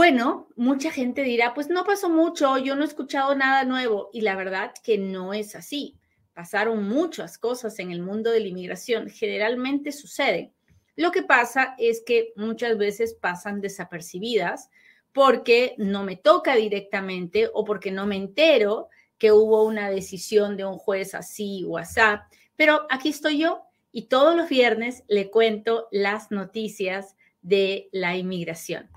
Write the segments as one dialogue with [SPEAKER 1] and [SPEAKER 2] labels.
[SPEAKER 1] Bueno, mucha gente dirá, pues no pasó mucho, yo no he escuchado nada nuevo y la verdad que no es así. Pasaron muchas cosas en el mundo de la inmigración, generalmente sucede. Lo que pasa es que muchas veces pasan desapercibidas porque no me toca directamente o porque no me entero que hubo una decisión de un juez así o así. Pero aquí estoy yo y todos los viernes le cuento las noticias de la inmigración.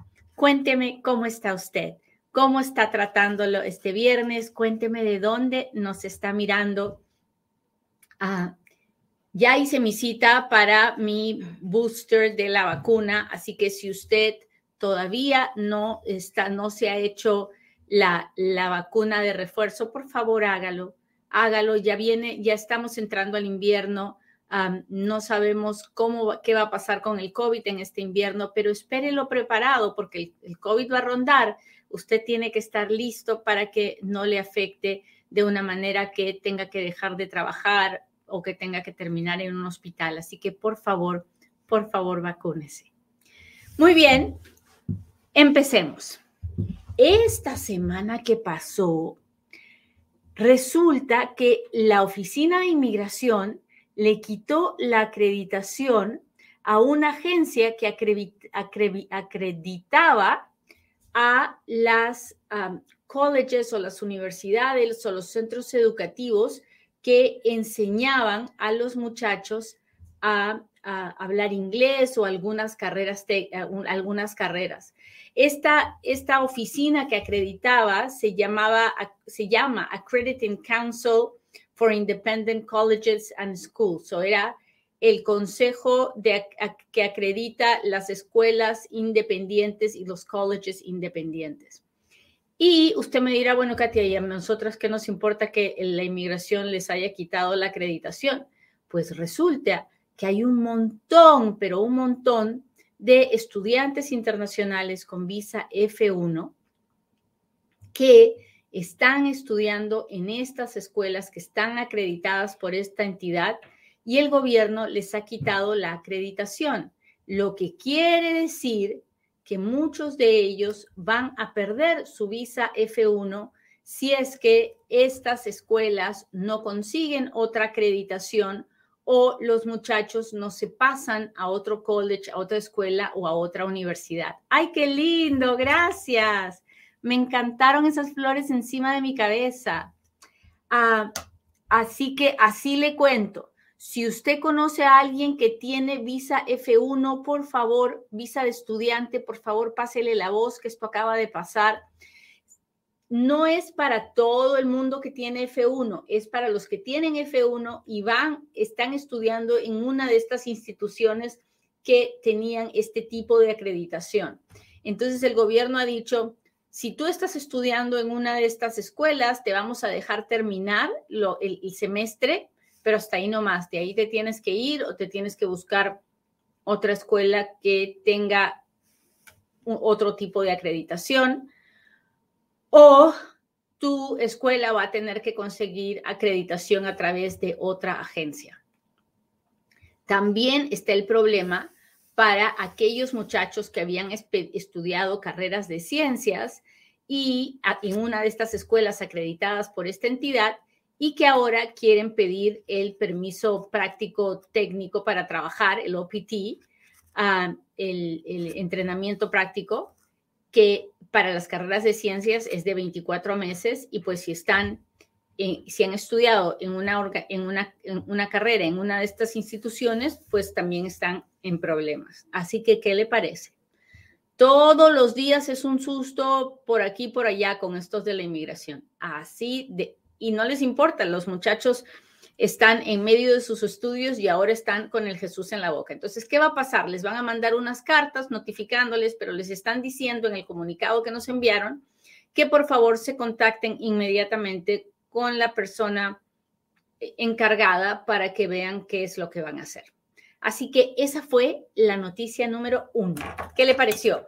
[SPEAKER 1] Cuénteme cómo está usted, cómo está tratándolo este viernes, cuénteme de dónde nos está mirando. Ah, ya hice mi cita para mi booster de la vacuna, así que si usted todavía no está, no se ha hecho la, la vacuna de refuerzo, por favor hágalo, hágalo. Ya viene, ya estamos entrando al invierno no sabemos cómo, qué va a pasar con el COVID en este invierno, pero espérelo preparado porque el, COVID va a rondar. Usted tiene que estar listo para que no le afecte de una manera que tenga que dejar de trabajar o que tenga que terminar en un hospital. Así que por favor, por favor, vacúnese. Muy bien, empecemos. Esta semana que pasó, resulta que la Oficina de Inmigración le quitó la acreditación a una agencia que acreditaba a las colleges o las universidades o los centros educativos que enseñaban a los muchachos a, hablar inglés o algunas carreras, algunas carreras. Esta, esta oficina que acreditaba se, llamaba, se llama Accrediting Council for Independent Colleges and Schools. O era el consejo de, que acredita las escuelas independientes y los colleges independientes. Y usted me dirá, bueno, Katia, ¿y a nosotras qué nos importa que la inmigración les haya quitado la acreditación? Pues resulta que hay un montón, pero un montón de estudiantes internacionales con visa F1 que están estudiando en estas escuelas que están acreditadas por esta entidad y el gobierno les ha quitado la acreditación, lo que quiere decir que muchos de ellos van a perder su visa F1 si es que estas escuelas no consiguen otra acreditación o los muchachos no se pasan a otro college, a otra escuela o a otra universidad. ¡Ay, qué lindo! Gracias. Me encantaron esas flores encima de mi cabeza. Ah, así que así le cuento. Si usted conoce a alguien que tiene visa F1, por favor, visa de estudiante, por favor, pásele la voz que esto acaba de pasar. No es para todo el mundo que tiene F1, es para los que tienen F1 y van, están estudiando en una de estas instituciones que tenían este tipo de acreditación. Entonces el gobierno ha dicho, si tú estás estudiando en una de estas escuelas, te vamos a dejar terminar el, semestre, pero hasta ahí no más. De ahí te tienes que ir o te tienes que buscar otra escuela que tenga otro tipo de acreditación o tu escuela va a tener que conseguir acreditación a través de otra agencia. También está el problema para aquellos muchachos que habían estudiado carreras de ciencias y en una de estas escuelas acreditadas por esta entidad y que ahora quieren pedir el permiso práctico técnico para trabajar, el OPT, ah, el, entrenamiento práctico, que para las carreras de ciencias es de 24 meses y pues si están, si han estudiado en una, en, una, en una carrera en una de estas instituciones, pues también están en problemas. Así que, ¿qué le parece? Todos los días es un susto por aquí, por allá con estos de la inmigración. Así de, y no les importa, los muchachos están en medio de sus estudios y ahora están con el Jesús en la boca. Entonces, ¿qué va a pasar? Les van a mandar unas cartas notificándoles, pero les están diciendo en el comunicado que nos enviaron que por favor se contacten inmediatamente con la persona encargada para que vean qué es lo que van a hacer. Así que esa fue la noticia número uno. ¿Qué le pareció?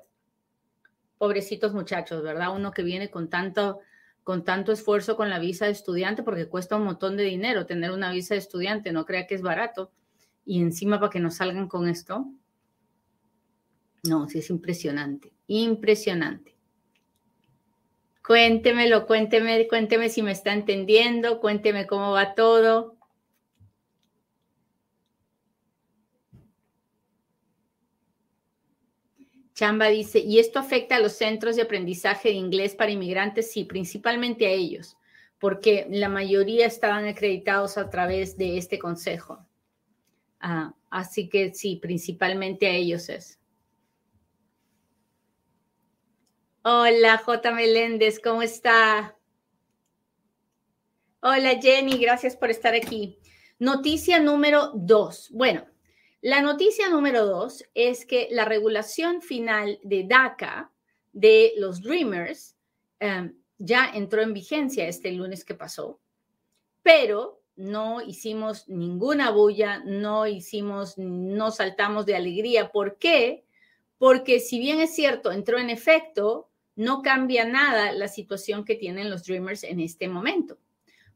[SPEAKER 1] Pobrecitos muchachos, ¿verdad? Uno que viene con tanto, con tanto esfuerzo con la visa de estudiante, porque cuesta un montón de dinero tener una visa de estudiante, no crea que es barato. Y encima para que nos salgan con esto. No, sí es impresionante, impresionante. Cuéntemelo, cuénteme, cuénteme si me está entendiendo, cuénteme cómo va todo. Chamba dice, ¿y esto afecta a los centros de aprendizaje de inglés para inmigrantes? Sí, principalmente a ellos, porque la mayoría estaban acreditados a través de este consejo. Ah, así que sí, principalmente a ellos es. Hola, J. Meléndez, ¿cómo está? Hola, Jenny, gracias por estar aquí. Noticia número dos. Bueno, la noticia número dos es que la regulación final de DACA de los Dreamers em, ya entró en vigencia este lunes que pasó, pero no hicimos ninguna bulla, no hicimos, no saltamos de alegría. ¿Por qué? Porque si bien es cierto, entró en efecto, no cambia nada la situación que tienen los Dreamers en este momento.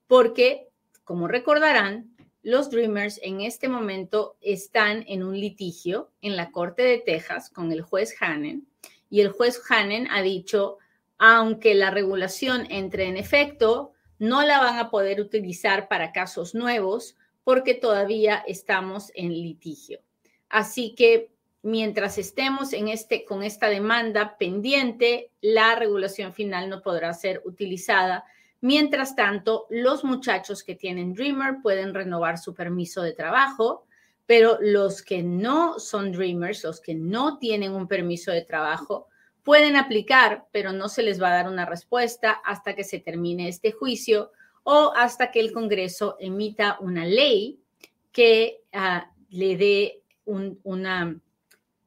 [SPEAKER 1] Porque, como recordarán, los Dreamers en este momento están en un litigio en la Corte de Texas con el juez Hannen y el juez Hannen ha dicho, aunque la regulación entre en efecto, no la van a poder utilizar para casos nuevos porque todavía estamos en litigio. Así que mientras estemos en este, con esta demanda pendiente, la regulación final no podrá ser utilizada. Mientras tanto, los muchachos que tienen Dreamer pueden renovar su permiso de trabajo, pero los que no son Dreamers, los que no tienen un permiso de trabajo, pueden aplicar, pero no se les va a dar una respuesta hasta que se termine este juicio o hasta que el Congreso emita una ley que ah, le dé una,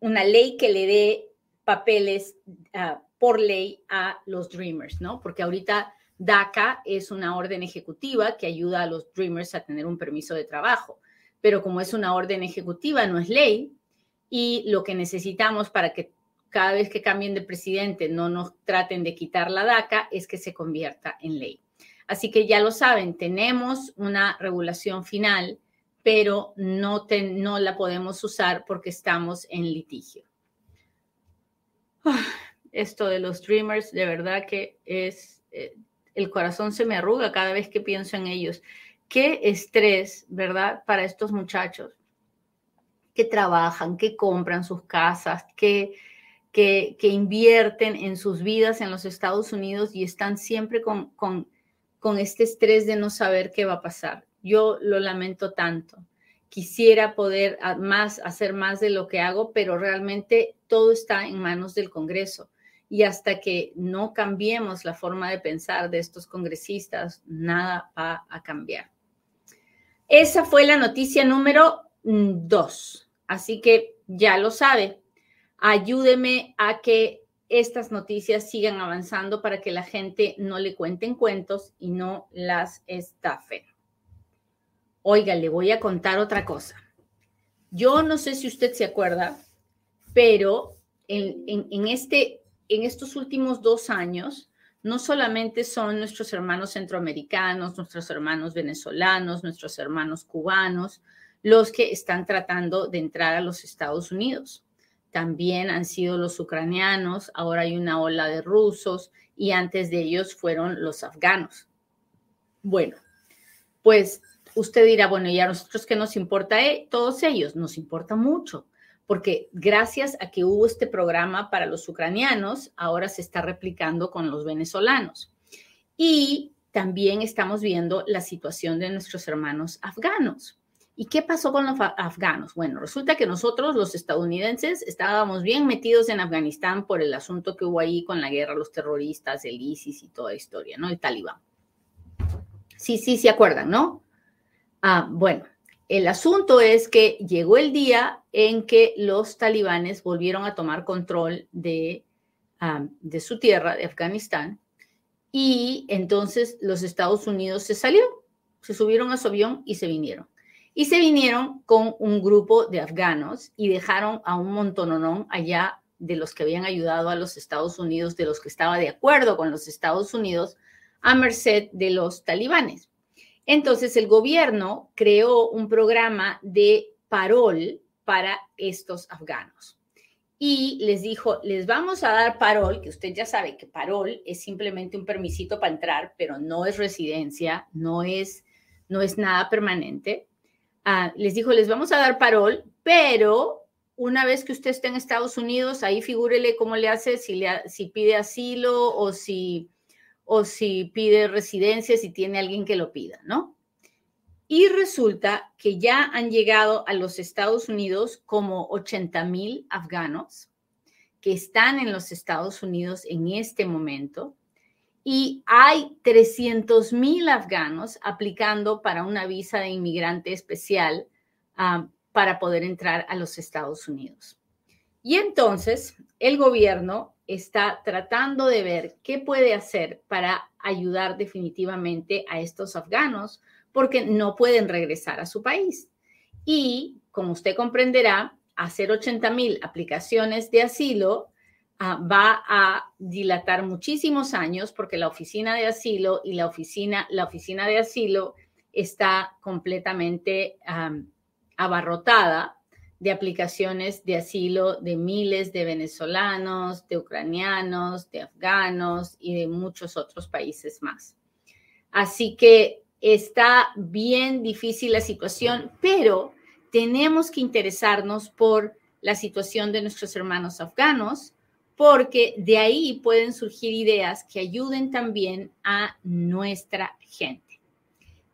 [SPEAKER 1] una ley que le dé papeles ah, por ley a los Dreamers, ¿no? Porque ahorita DACA es una orden ejecutiva que ayuda a los Dreamers a tener un permiso de trabajo, pero como es una orden ejecutiva, no es ley, y lo que necesitamos para que cada vez que cambien de presidente no nos traten de quitar la DACA es que se convierta en ley. Así que ya lo saben, tenemos una regulación final, pero no, no la podemos usar porque estamos en litigio. Esto de los Dreamers, de verdad que es... Eh, el corazón se me arruga cada vez que pienso en ellos. Qué estrés, ¿verdad? Para estos muchachos que trabajan, que compran sus casas, que, que, invierten en sus vidas en los Estados Unidos y están siempre con, con, con este estrés de no saber qué va a pasar. Yo lo lamento tanto. Quisiera poder más, hacer más de lo que hago, pero realmente todo está en manos del Congreso y hasta que no cambiemos la forma de pensar de estos congresistas, nada va a cambiar. Esa fue la noticia número mm, dos. Así que ya lo sabe. Ayúdeme a que estas noticias sigan avanzando para que la gente no le cuenten cuentos y no las estafen. Oiga, le voy a contar otra cosa. Yo no sé si usted se acuerda, pero en, en este en estos últimos dos años, no solamente son nuestros hermanos centroamericanos, nuestros hermanos venezolanos, nuestros hermanos cubanos, los que están tratando de entrar a los Estados Unidos. También han sido los ucranianos, ahora hay una ola de rusos y antes de ellos fueron los afganos. Bueno, pues usted dirá, bueno, ¿y a nosotros qué nos importa? Eh, todos ellos nos importa mucho, porque gracias a que hubo este programa para los ucranianos, ahora se está replicando con los venezolanos. Y también estamos viendo la situación de nuestros hermanos afganos. ¿Y qué pasó con los afganos? Bueno, resulta que nosotros, los estadounidenses, estábamos bien metidos en Afganistán por el asunto que hubo ahí con la guerra, los terroristas, el ISIS y toda la historia, ¿no? El talibán. Sí, sí, se acuerdan, ¿no? Ah, bueno, el asunto es que llegó el día en que los talibanes volvieron a tomar control de, su tierra, de Afganistán, y entonces los Estados Unidos se salió, se subieron a su avión y se vinieron. Y se vinieron con un grupo de afganos y dejaron a un montononón allá de los que habían ayudado a los Estados Unidos, de los que estaba de acuerdo con los Estados Unidos, a merced de los talibanes. Entonces el gobierno creó un programa de parol para estos afganos y les dijo, les vamos a dar parol, que usted ya sabe que parol es simplemente un permisito para entrar, pero no es residencia, no es, no es nada permanente. Ah, les dijo, les vamos a dar parol, pero una vez que usted esté en Estados Unidos, ahí figúrele cómo le hace, si, le, si pide asilo o si, o si pide residencia, si tiene alguien que lo pida, ¿no? Y resulta que ya han llegado a los Estados Unidos como 80 mil afganos que están en los Estados Unidos en este momento y hay 300 mil afganos aplicando para una visa de inmigrante especial ah, para poder entrar a los Estados Unidos. Y entonces el gobierno está tratando de ver qué puede hacer para ayudar definitivamente a estos afganos porque no pueden regresar a su país. Y como usted comprenderá, hacer 80 mil aplicaciones de asilo ah, va a dilatar muchísimos años porque la oficina de asilo y la oficina, la oficina de asilo está completamente abarrotada de aplicaciones de asilo de miles de venezolanos, de ucranianos, de afganos y de muchos otros países más. Así que está bien difícil la situación, pero tenemos que interesarnos por la situación de nuestros hermanos afganos, porque de ahí pueden surgir ideas que ayuden también a nuestra gente.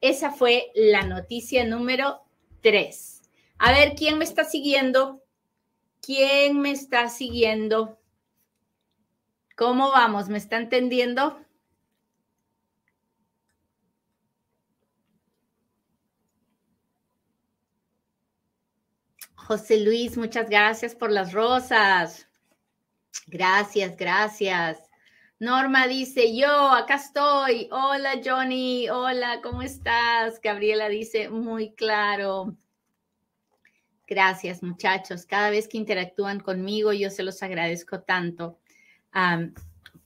[SPEAKER 1] Esa fue la noticia número tres. A ver, ¿quién me está siguiendo? ¿Quién me está siguiendo? ¿Cómo vamos? ¿Me está entendiendo? José Luis, muchas gracias por las rosas. Gracias, gracias. Norma dice, yo acá estoy. Hola Johnny, hola, ¿cómo estás? Gabriela dice, muy claro. Gracias muchachos. Cada vez que interactúan conmigo, yo se los agradezco tanto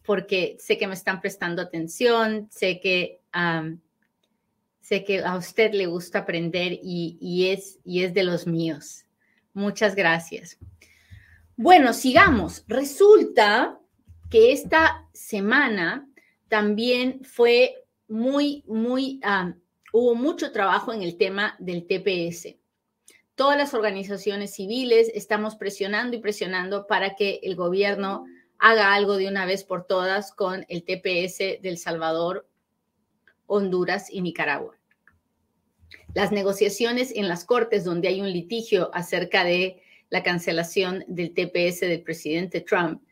[SPEAKER 1] porque sé que me están prestando atención, sé que, sé que a usted le gusta aprender y, es, y es de los míos. Muchas gracias. Bueno, sigamos. Resulta que esta semana también fue muy, muy, hubo mucho trabajo en el tema del TPS. Todas las organizaciones civiles estamos presionando y presionando para que el gobierno haga algo de una vez por todas con el TPS del Salvador, Honduras y Nicaragua. Las negociaciones en las cortes donde hay un litigio acerca de la cancelación del TPS del presidente Trump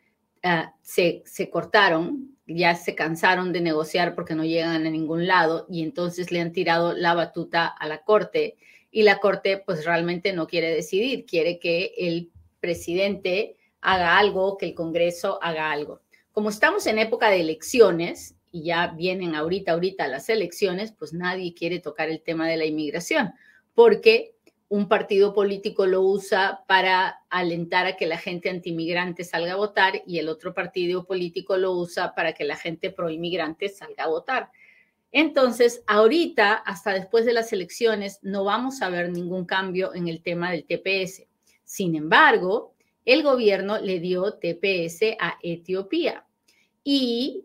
[SPEAKER 1] ah, se, se cortaron, ya se cansaron de negociar porque no llegan a ningún lado y entonces le han tirado la batuta a la corte y la corte pues realmente no quiere decidir, quiere que el presidente haga algo, que el Congreso haga algo. Como estamos en época de elecciones, y ya vienen ahorita, ahorita las elecciones, pues nadie quiere tocar el tema de la inmigración, porque un partido político lo usa para alentar a que la gente antimigrante salga a votar y el otro partido político lo usa para que la gente proinmigrante salga a votar. Entonces, ahorita, hasta después de las elecciones, no vamos a ver ningún cambio en el tema del TPS. Sin embargo, el gobierno le dio TPS a Etiopía y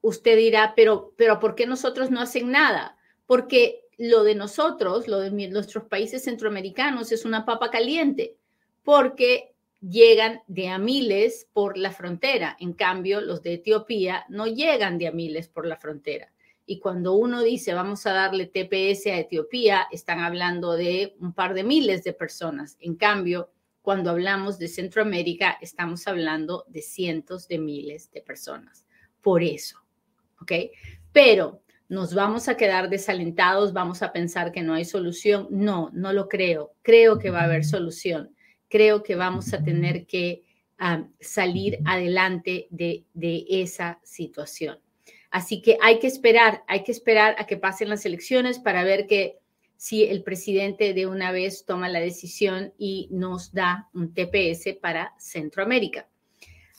[SPEAKER 1] usted dirá, pero, pero ¿por qué nosotros no hacen nada? Porque lo de nosotros, lo de nuestros países centroamericanos es una papa caliente, porque llegan de a miles por la frontera. En cambio, los de Etiopía no llegan de a miles por la frontera. Y cuando uno dice vamos a darle TPS a Etiopía, están hablando de un par de miles de personas. En cambio, cuando hablamos de Centroamérica, estamos hablando de cientos de miles de personas. Por eso, ¿ok? Pero nos vamos a quedar desalentados, vamos a pensar que no hay solución. No, no lo creo. Creo que va a haber solución. Creo que vamos a tener que salir adelante de, esa situación. Así que hay que esperar, hay que esperar a que pasen las elecciones para ver que si el presidente de una vez toma la decisión y nos da un TPS para Centroamérica.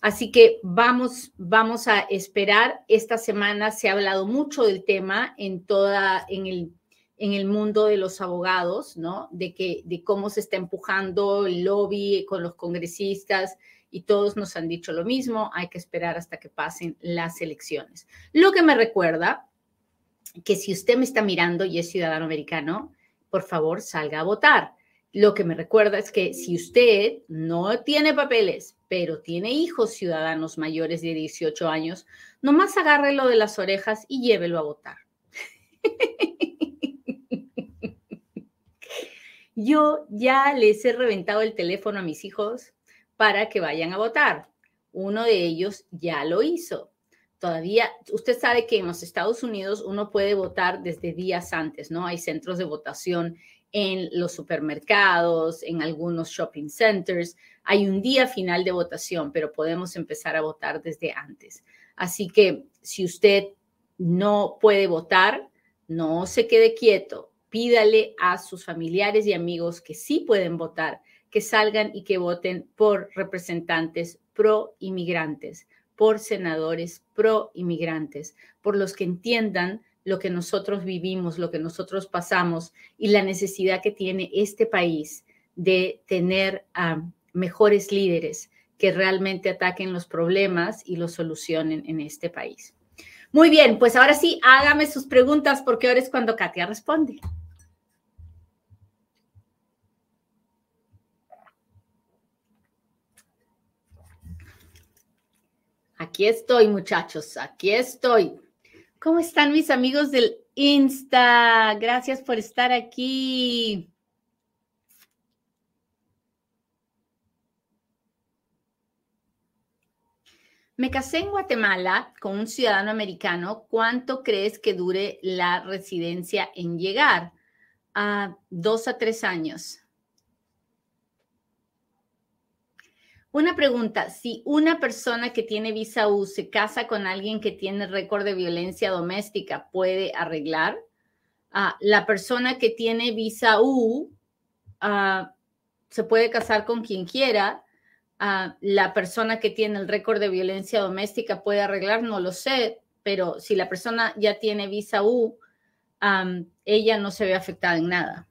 [SPEAKER 1] Así que vamos, vamos a esperar. Esta semana se ha hablado mucho del tema en toda, en el, en el mundo de los abogados, ¿no? De que, de cómo se está empujando el lobby con los congresistas, y todos nos han dicho lo mismo, hay que esperar hasta que pasen las elecciones. Lo que me recuerda que si usted me está mirando y es ciudadano americano, por favor salga a votar. Lo que me recuerda es que si usted no tiene papeles, pero tiene hijos ciudadanos mayores de 18 años, nomás agárrelo de las orejas y llévelo a votar. Yo ya les he reventado el teléfono a mis hijos para que vayan a votar. Uno de ellos ya lo hizo. Todavía, usted sabe que en los Estados Unidos uno puede votar desde días antes, ¿no? Hay centros de votación en los supermercados, en algunos shopping centers. Hay un día final de votación, pero podemos empezar a votar desde antes. Así que si usted no puede votar, no se quede quieto. Pídale a sus familiares y amigos que sí pueden votar que salgan y que voten por representantes pro inmigrantes, por senadores pro inmigrantes, por los que entiendan lo que nosotros vivimos, lo que nosotros pasamos y la necesidad que tiene este país de tener a mejores líderes que realmente ataquen los problemas y los solucionen en este país. Muy bien, pues ahora sí, hágame sus preguntas porque ahora es cuando Katia responde. Aquí estoy, muchachos, aquí estoy. ¿Cómo están mis amigos del Insta? Gracias por estar aquí. Me casé en Guatemala con un ciudadano americano. ¿Cuánto crees que dure la residencia en llegar? A dos a tres años. Una pregunta, si una persona que tiene visa U se casa con alguien que tiene récord de violencia doméstica, ¿puede arreglar? Ah, la persona que tiene visa U ah, se puede casar con quien quiera. Ah, la persona que tiene el récord de violencia doméstica puede arreglar, no lo sé, pero si la persona ya tiene visa U, ella no se ve afectada en nada.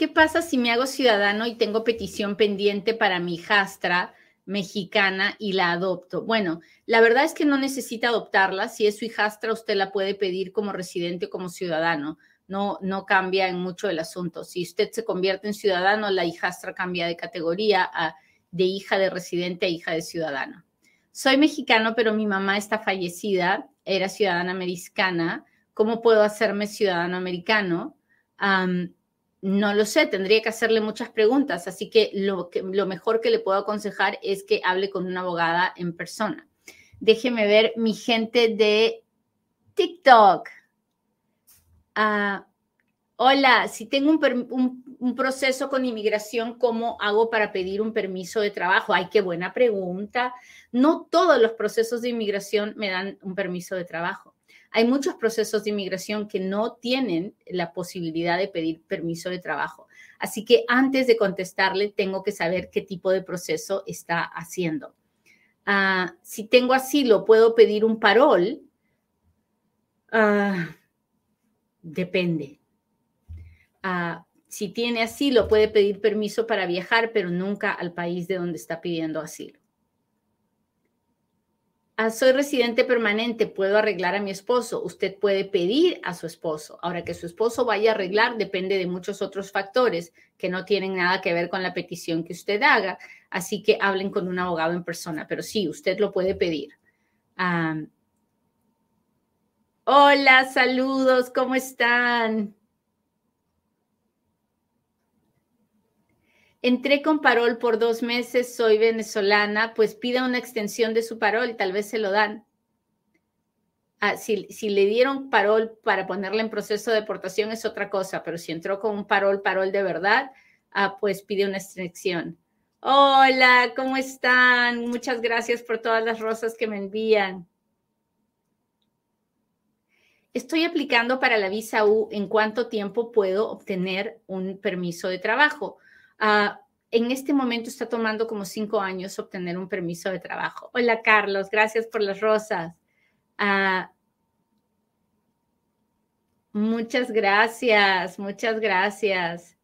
[SPEAKER 1] ¿Qué pasa si me hago ciudadano y tengo petición pendiente para mi hijastra mexicana y la adopto? Bueno, la verdad es que no necesita adoptarla. Si es su hijastra, usted la puede pedir como residente o como ciudadano. No, no cambia en mucho el asunto. Si usted se convierte en ciudadano, la hijastra cambia de categoría a, de hija de residente a hija de ciudadano. Soy mexicano, pero mi mamá está fallecida, era ciudadana americana. ¿Cómo puedo hacerme ciudadano americano? No lo sé, tendría que hacerle muchas preguntas, así que lo, que, lo mejor que le puedo aconsejar es que hable con una abogada en persona. Déjeme ver mi gente de TikTok. Ah, hola, si tengo un, un, proceso con inmigración, ¿cómo hago para pedir un permiso de trabajo? Ay, qué buena pregunta. No todos los procesos de inmigración me dan un permiso de trabajo. Hay muchos procesos de inmigración que no tienen la posibilidad de pedir permiso de trabajo. Así que antes de contestarle, tengo que saber qué tipo de proceso está haciendo. Ah, si tengo asilo, ¿puedo pedir un parol? Ah, depende. Ah, si tiene asilo, puede pedir permiso para viajar, pero nunca al país de donde está pidiendo asilo. Ah, soy residente permanente, puedo arreglar a mi esposo. Usted puede pedir a su esposo. Ahora que su esposo vaya a arreglar depende de muchos otros factores que no tienen nada que ver con la petición que usted haga. Así que hablen con un abogado en persona, pero sí, usted lo puede pedir. hola, saludos, ¿cómo están? Entré con parol por dos meses, soy venezolana, pues pida una extensión de su parol, tal vez se lo dan. Ah, si, le dieron parol para ponerle en proceso de deportación es otra cosa, pero si entró con un parol, parol de verdad, ah, pues pide una extensión. Hola, ¿cómo están? Muchas gracias por todas las rosas que me envían. Estoy aplicando para la visa U. ¿En cuánto tiempo puedo obtener un permiso de trabajo? Ah, en este momento está tomando como cinco años obtener un permiso de trabajo. Hola, Carlos. Gracias por las rosas. Ah, muchas gracias, muchas gracias.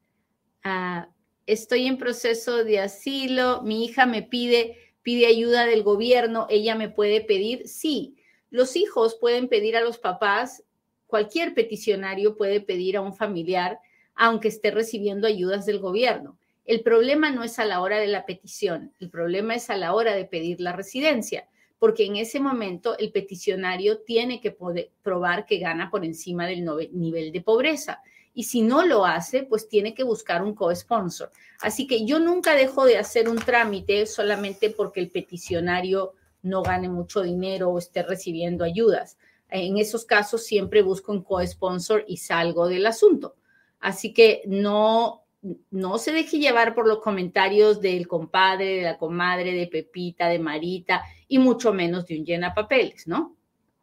[SPEAKER 1] Ah, estoy en proceso de asilo. Mi hija me pide, pide ayuda del gobierno. ¿Ella me puede pedir? Sí los hijos pueden pedir a los papás, cualquier peticionario puede pedir a un familiar, aunque esté recibiendo ayudas del gobierno. El problema no es a la hora de la petición, el problema es a la hora de pedir la residencia, porque en ese momento el peticionario tiene que poder probar que gana por encima del nivel de pobreza. Y si no lo hace, pues tiene que buscar un co-sponsor. Así que yo nunca dejo de hacer un trámite solamente porque el peticionario no gane mucho dinero o esté recibiendo ayudas. En esos casos siempre busco un co-sponsor y salgo del asunto. Así que no, no se deje llevar por los comentarios del compadre, de la comadre, de Pepita, de Marita y mucho menos de un llena papeles, ¿no?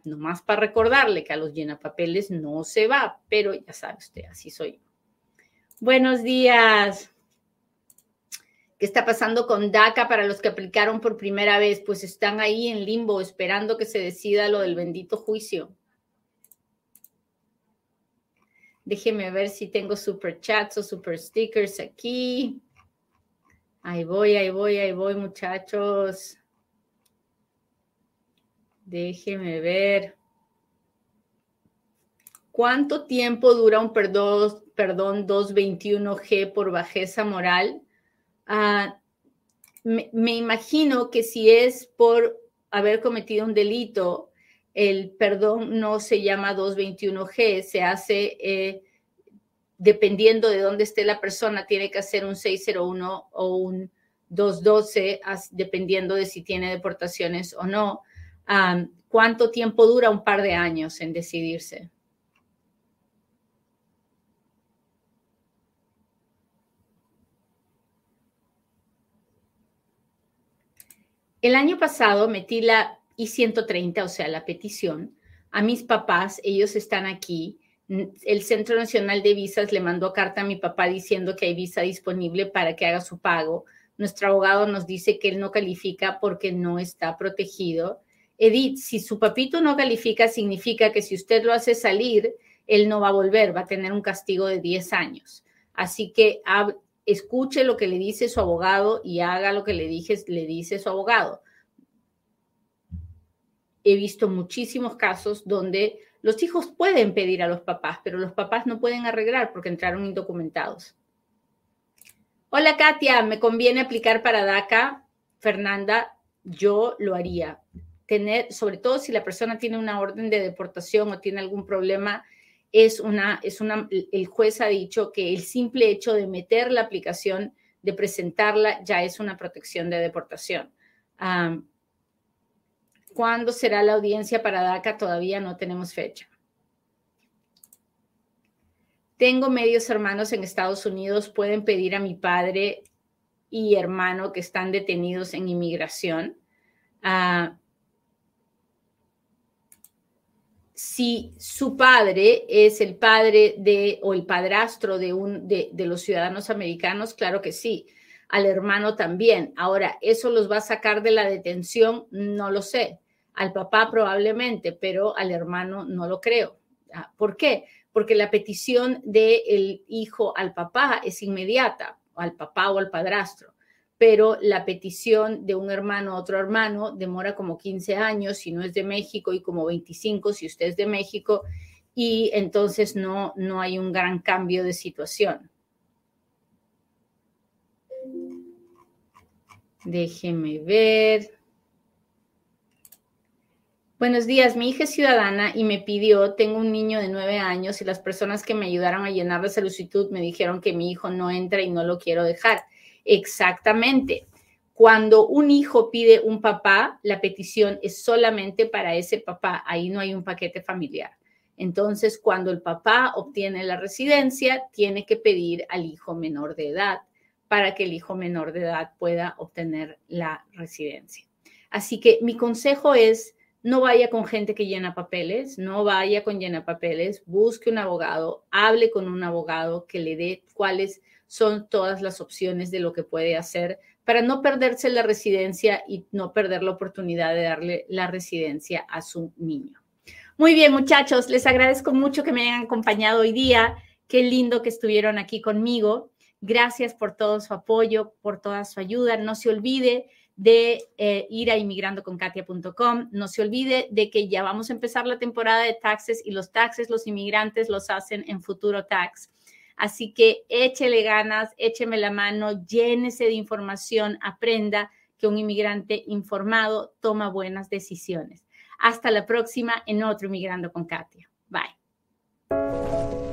[SPEAKER 1] Nomás para recordarle que a los llenapapeles no se va, pero ya sabe usted, así soy. Buenos días. ¿Qué está pasando con DACA para los que aplicaron por primera vez? Pues están ahí en limbo esperando que se decida lo del bendito juicio. Déjeme ver si tengo super chats o super stickers aquí. Ahí voy, ahí voy, ahí voy, muchachos. Déjeme ver. ¿Cuánto tiempo dura un perdón, perdón 221G por bajeza moral? Ah, me, imagino que si es por haber cometido un delito, el perdón no se llama 221G, se hace eh, dependiendo de dónde esté la persona, tiene que hacer un 601 o un 212, dependiendo de si tiene deportaciones o no. ¿Cuánto tiempo dura? Un par de años en decidirse. El año pasado metí la I-130, o sea, la petición, a mis papás, ellos están aquí. El Centro Nacional de Visas le mandó carta a mi papá diciendo que hay visa disponible para que haga su pago. Nuestro abogado nos dice que él no califica porque no está protegido. Edith, si su papito no califica, significa que si usted lo hace salir, él no va a volver, va a tener un castigo de 10 años. Así que escuche lo que le dice su abogado y haga lo que le, dije, le dice su abogado. He visto muchísimos casos donde los hijos pueden pedir a los papás, pero los papás no pueden arreglar porque entraron indocumentados. Hola Katia, ¿me conviene aplicar para DACA? Fernanda, yo lo haría. Tener, sobre todo si la persona tiene una orden de deportación o tiene algún problema es una, es una, el juez ha dicho que el simple hecho de meter la aplicación, de presentarla, ya es una protección de deportación. ¿Cuándo será la audiencia para DACA? Todavía no tenemos fecha. Tengo medios hermanos en Estados Unidos, pueden pedir a mi padre y hermano que están detenidos en inmigración. Uh, si su padre es el padre de o el padrastro de, un, de, los ciudadanos americanos, claro que sí. Al hermano también. Ahora, ¿eso los va a sacar de la detención? No lo sé. Al papá probablemente, pero al hermano no lo creo. Ah, ¿Por qué? Porque la petición del hijo al papá es inmediata, al papá o al padrastro pero la petición de un hermano a otro hermano demora como 15 años si no es de México y como 25 si usted es de México y entonces no, no hay un gran cambio de situación. Déjeme ver. Buenos días, mi hija es ciudadana y me pidió, tengo un niño de nueve años y las personas que me ayudaron a llenar la solicitud me dijeron que mi hijo no entra y no lo quiero dejar. Exactamente. Cuando un hijo pide un papá, la petición es solamente para ese papá. Ahí no hay un paquete familiar. Entonces, cuando el papá obtiene la residencia, tiene que pedir al hijo menor de edad para que el hijo menor de edad pueda obtener la residencia. Así que mi consejo es, no vaya con gente que llena papeles, no vaya con llena papeles, busque un abogado, hable con un abogado que le dé cuáles son todas las opciones de lo que puede hacer para no perderse la residencia y no perder la oportunidad de darle la residencia a su niño. Muy bien, muchachos, les agradezco mucho que me hayan acompañado hoy día. Qué lindo que estuvieron aquí conmigo. Gracias por todo su apoyo, por toda su ayuda. No se olvide de eh, ir a inmigrandoconkatia.com. No se olvide de que ya vamos a empezar la temporada de taxes y los taxes los inmigrantes los hacen en Futuro Tax. Así que échele ganas, écheme la mano, llénese de información, aprenda que un inmigrante informado toma buenas decisiones. Hasta la próxima en otro Inmigrando con Katia. Bye.